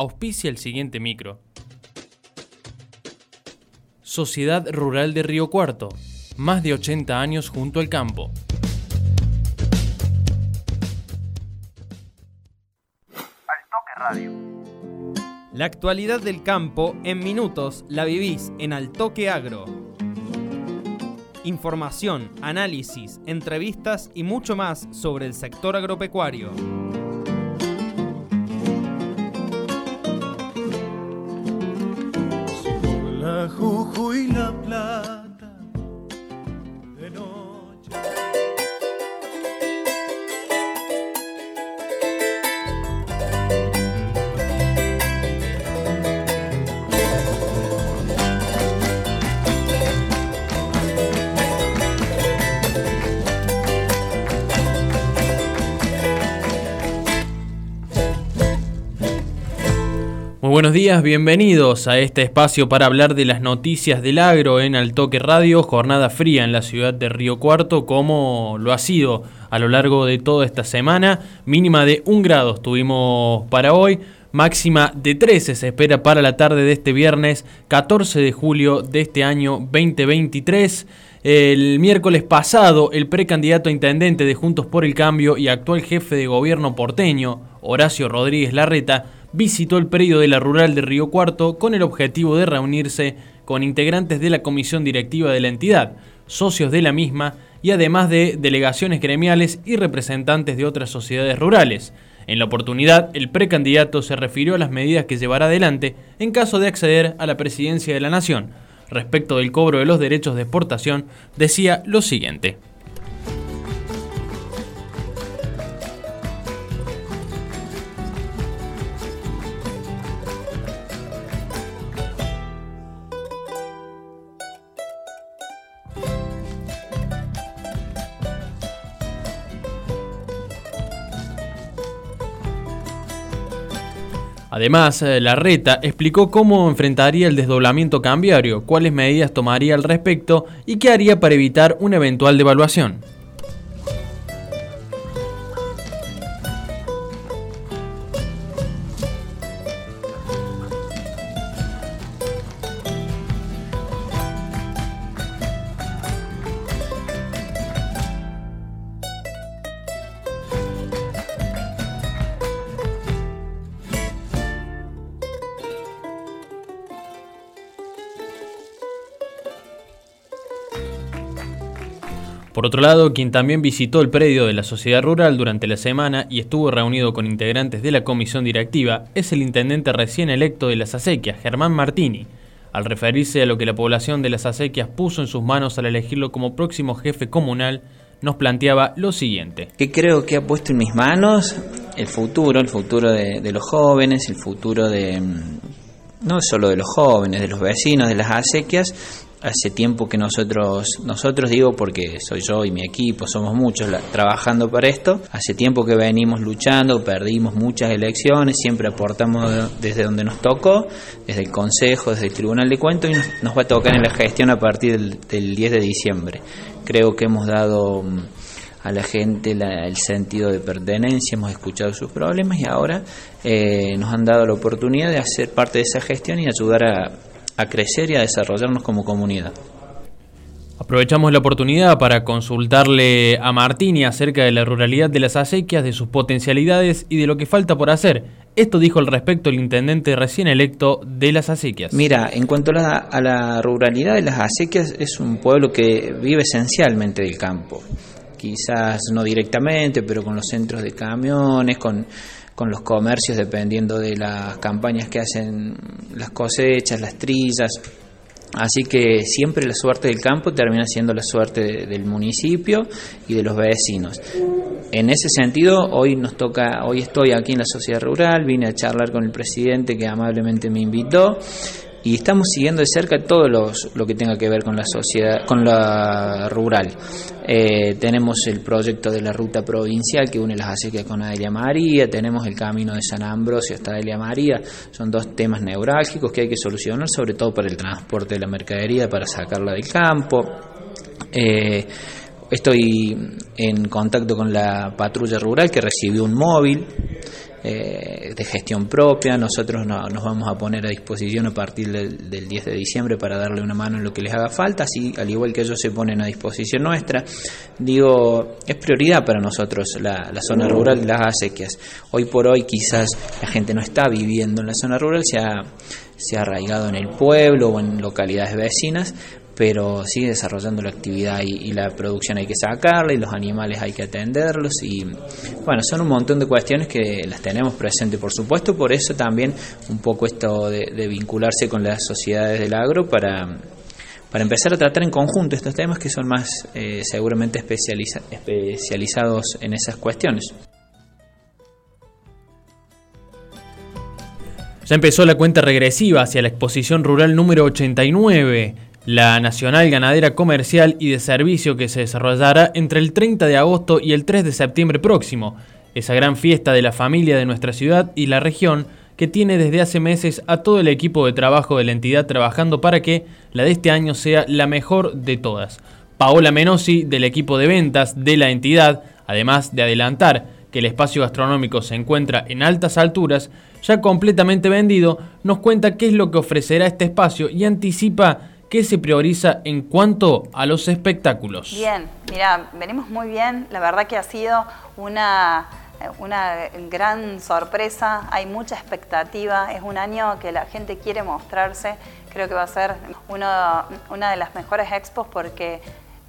auspicia el siguiente micro. Sociedad Rural de Río Cuarto, más de 80 años junto al campo. Al Toque Radio. La actualidad del campo en minutos la vivís en Al Toque Agro. Información, análisis, entrevistas y mucho más sobre el sector agropecuario. Buenos días, bienvenidos a este espacio para hablar de las noticias del agro en Altoque Radio, jornada fría en la ciudad de Río Cuarto, como lo ha sido a lo largo de toda esta semana, mínima de un grado tuvimos para hoy, máxima de 13 se espera para la tarde de este viernes 14 de julio de este año 2023. El miércoles pasado, el precandidato a intendente de Juntos por el Cambio y actual jefe de gobierno porteño, Horacio Rodríguez Larreta, visitó el predio de la Rural de Río Cuarto con el objetivo de reunirse con integrantes de la comisión directiva de la entidad, socios de la misma y además de delegaciones gremiales y representantes de otras sociedades rurales. En la oportunidad, el precandidato se refirió a las medidas que llevará adelante en caso de acceder a la presidencia de la Nación. Respecto del cobro de los derechos de exportación, decía lo siguiente. Además, eh, Larreta explicó cómo enfrentaría el desdoblamiento cambiario, cuáles medidas tomaría al respecto y qué haría para evitar una eventual devaluación. Por otro lado, quien también visitó el predio de la sociedad rural durante la semana y estuvo reunido con integrantes de la comisión directiva es el intendente recién electo de las acequias, Germán Martini. Al referirse a lo que la población de las acequias puso en sus manos al elegirlo como próximo jefe comunal, nos planteaba lo siguiente. ¿Qué creo que ha puesto en mis manos? El futuro, el futuro de, de los jóvenes, el futuro de no solo de los jóvenes, de los vecinos, de las acequias, hace tiempo que nosotros, nosotros digo porque soy yo y mi equipo, somos muchos trabajando para esto, hace tiempo que venimos luchando, perdimos muchas elecciones, siempre aportamos desde donde nos tocó, desde el Consejo, desde el Tribunal de Cuentos y nos, va a tocar en la gestión a partir del, 10 de diciembre. Creo que hemos dado mm, a la gente el sentido de pertenencia, hemos escuchado sus problemas y ahora eh, nos han dado la oportunidad de hacer parte de esa gestión y ayudar a, a crecer y a desarrollarnos como comunidad. Aprovechamos la oportunidad para consultarle a Martini acerca de la ruralidad de las acequias, de sus potencialidades y de lo que falta por hacer. Esto dijo al respecto el intendente recién electo de las acequias. Mira, en cuanto a la, a la ruralidad de las acequias, es un pueblo que vive esencialmente del campo. Quizás no directamente, pero con los centros de camiones, con con los comercios dependiendo de las campañas que hacen las cosechas, las trillas. Así que siempre la suerte del campo termina siendo la suerte del municipio y de los vecinos. En ese sentido, hoy nos toca, hoy estoy aquí en la sociedad rural, vine a charlar con el presidente que amablemente me invitó y estamos siguiendo de cerca todo lo que tenga que ver con la sociedad, con la rural. Eh, tenemos el proyecto de la ruta provincial que une las acequias con Adelia María, tenemos el camino de San Ambrosio hasta Adelia María, son dos temas neurálgicos que hay que solucionar, sobre todo para el transporte de la mercadería, para sacarla del campo. Eh, estoy en contacto con la patrulla rural que recibió un móvil eh, de gestión propia. Nosotros nos vamos a poner a disposición a partir del, 10 de diciembre para darle una mano en lo que les haga falta, así al igual que ellos se ponen a disposición nuestra. Digo, es prioridad para nosotros la, zona rural, las acequias. Hoy por hoy quizás la gente no está viviendo en la zona rural, se ha, se ha arraigado en el pueblo o en localidades vecinas, pero sigue desarrollando la actividad y, la producción hay que sacarla y los animales hay que atenderlos y bueno, son un montón de cuestiones que las tenemos presentes por supuesto, por eso también un poco esto de, vincularse con las sociedades del agro para, para empezar a tratar en conjunto estos temas que son más eh, seguramente especializados en esas cuestiones. Ya empezó la cuenta regresiva hacia la exposición rural número 89 la Nacional Ganadera Comercial y de Servicio que se desarrollará entre el 30 de agosto y el 3 de septiembre próximo, esa gran fiesta de la familia de nuestra ciudad y la región que tiene desde hace meses a todo el equipo de trabajo de la entidad trabajando para que la de este año sea la mejor de todas. Paola Menosi, del equipo de ventas de la entidad, además de adelantar que el espacio gastronómico se encuentra en altas alturas, ya completamente vendido, nos cuenta qué es lo que ofrecerá este espacio y anticipa ¿Qué se prioriza en cuanto a los espectáculos? Bien, mira, venimos muy bien. La verdad que ha sido una, una gran sorpresa. Hay mucha expectativa. Es un año que la gente quiere mostrarse. Creo que va a ser una de las mejores expos porque,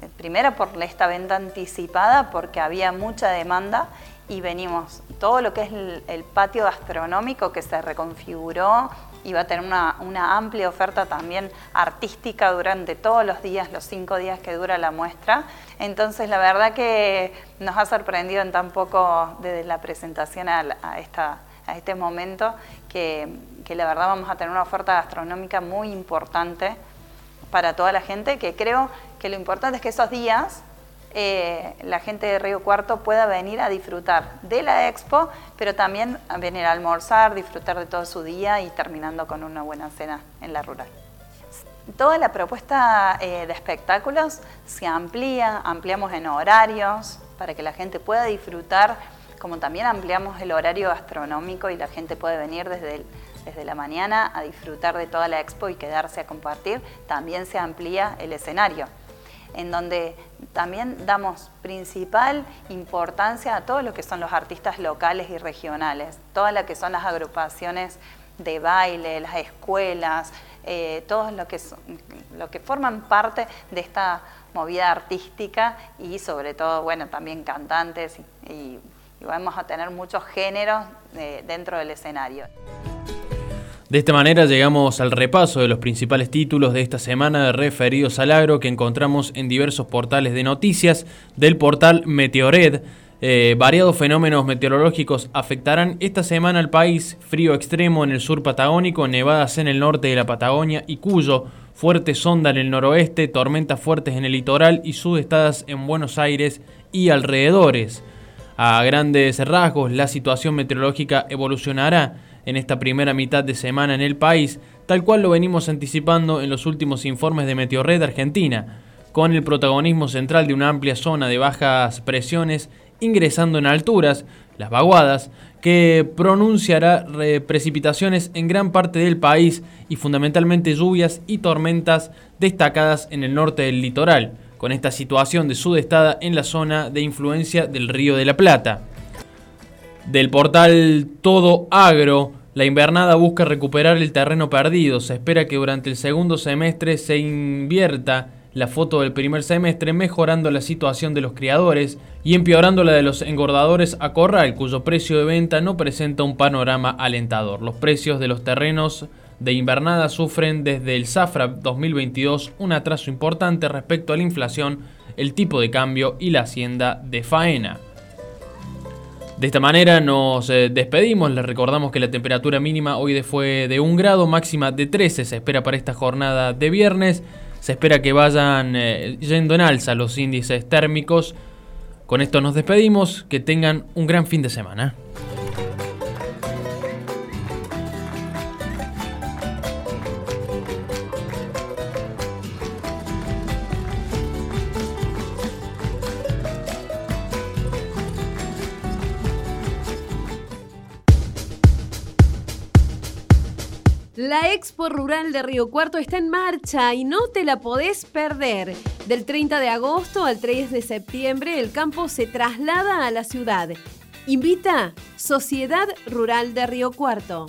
eh, primero por esta venta anticipada, porque había mucha demanda y venimos. Todo lo que es el patio gastronómico que se reconfiguró y va a tener una, amplia oferta también artística durante todos los días, los cinco días que dura la muestra. Entonces, la verdad que nos ha sorprendido en tan poco desde la presentación a, esta, a este momento que, que la verdad vamos a tener una oferta gastronómica muy importante para toda la gente, que creo que lo importante es que esos días eh, la gente de Río Cuarto pueda venir a disfrutar de la expo, pero también a venir a almorzar, disfrutar de todo su día y terminando con una buena cena en la rural. Toda la propuesta eh, de espectáculos se amplía, ampliamos en horarios para que la gente pueda disfrutar, como también ampliamos el horario gastronómico y la gente puede venir desde, desde la mañana a disfrutar de toda la expo y quedarse a compartir, también se amplía el escenario en donde también damos principal importancia a todo lo que son los artistas locales y regionales, todas lo que son las agrupaciones de baile, las escuelas, eh, todos lo que, lo que forman parte de esta movida artística y sobre todo, bueno, también cantantes y, vamos a tener muchos géneros eh, dentro del escenario. De esta manera llegamos al repaso de los principales títulos de esta semana referidos al agro que encontramos en diversos portales de noticias del portal Meteored. Eh, variados fenómenos meteorológicos afectarán esta semana al país, frío extremo en el sur patagónico, nevadas en el norte de la Patagonia y Cuyo, fuerte sonda en el noroeste, tormentas fuertes en el litoral y sudestadas en Buenos Aires y alrededores. A grandes rasgos, la situación meteorológica evolucionará en esta primera mitad de semana en el país, tal cual lo venimos anticipando en los últimos informes de Meteorred Argentina, con el protagonismo central de una amplia zona de bajas presiones ingresando en alturas, las vaguadas, que pronunciará precipitaciones en gran parte del país y fundamentalmente lluvias y tormentas destacadas en el norte del litoral, con esta situación de sudestada en la zona de influencia del Río de la Plata. Del portal Todo Agro, la invernada busca recuperar el terreno perdido. Se espera que durante el segundo semestre se invierta la foto del primer semestre, mejorando la situación de los criadores y empeorando la de los engordadores a corral, cuyo precio de venta no presenta un panorama alentador. Los precios de los terrenos de invernada sufren desde el Zafra 2022 un atraso importante respecto a la inflación, el tipo de cambio y la hacienda de faena. De esta manera nos eh, despedimos, les recordamos que la temperatura mínima hoy fue de 1 grado, máxima de 13 se espera para esta jornada de viernes, se espera que vayan eh, yendo en alza los índices térmicos. Con esto nos despedimos, que tengan un gran fin de semana. La Expo Rural de Río Cuarto está en marcha y no te la podés perder. Del 30 de agosto al 3 de septiembre el campo se traslada a la ciudad. Invita Sociedad Rural de Río Cuarto.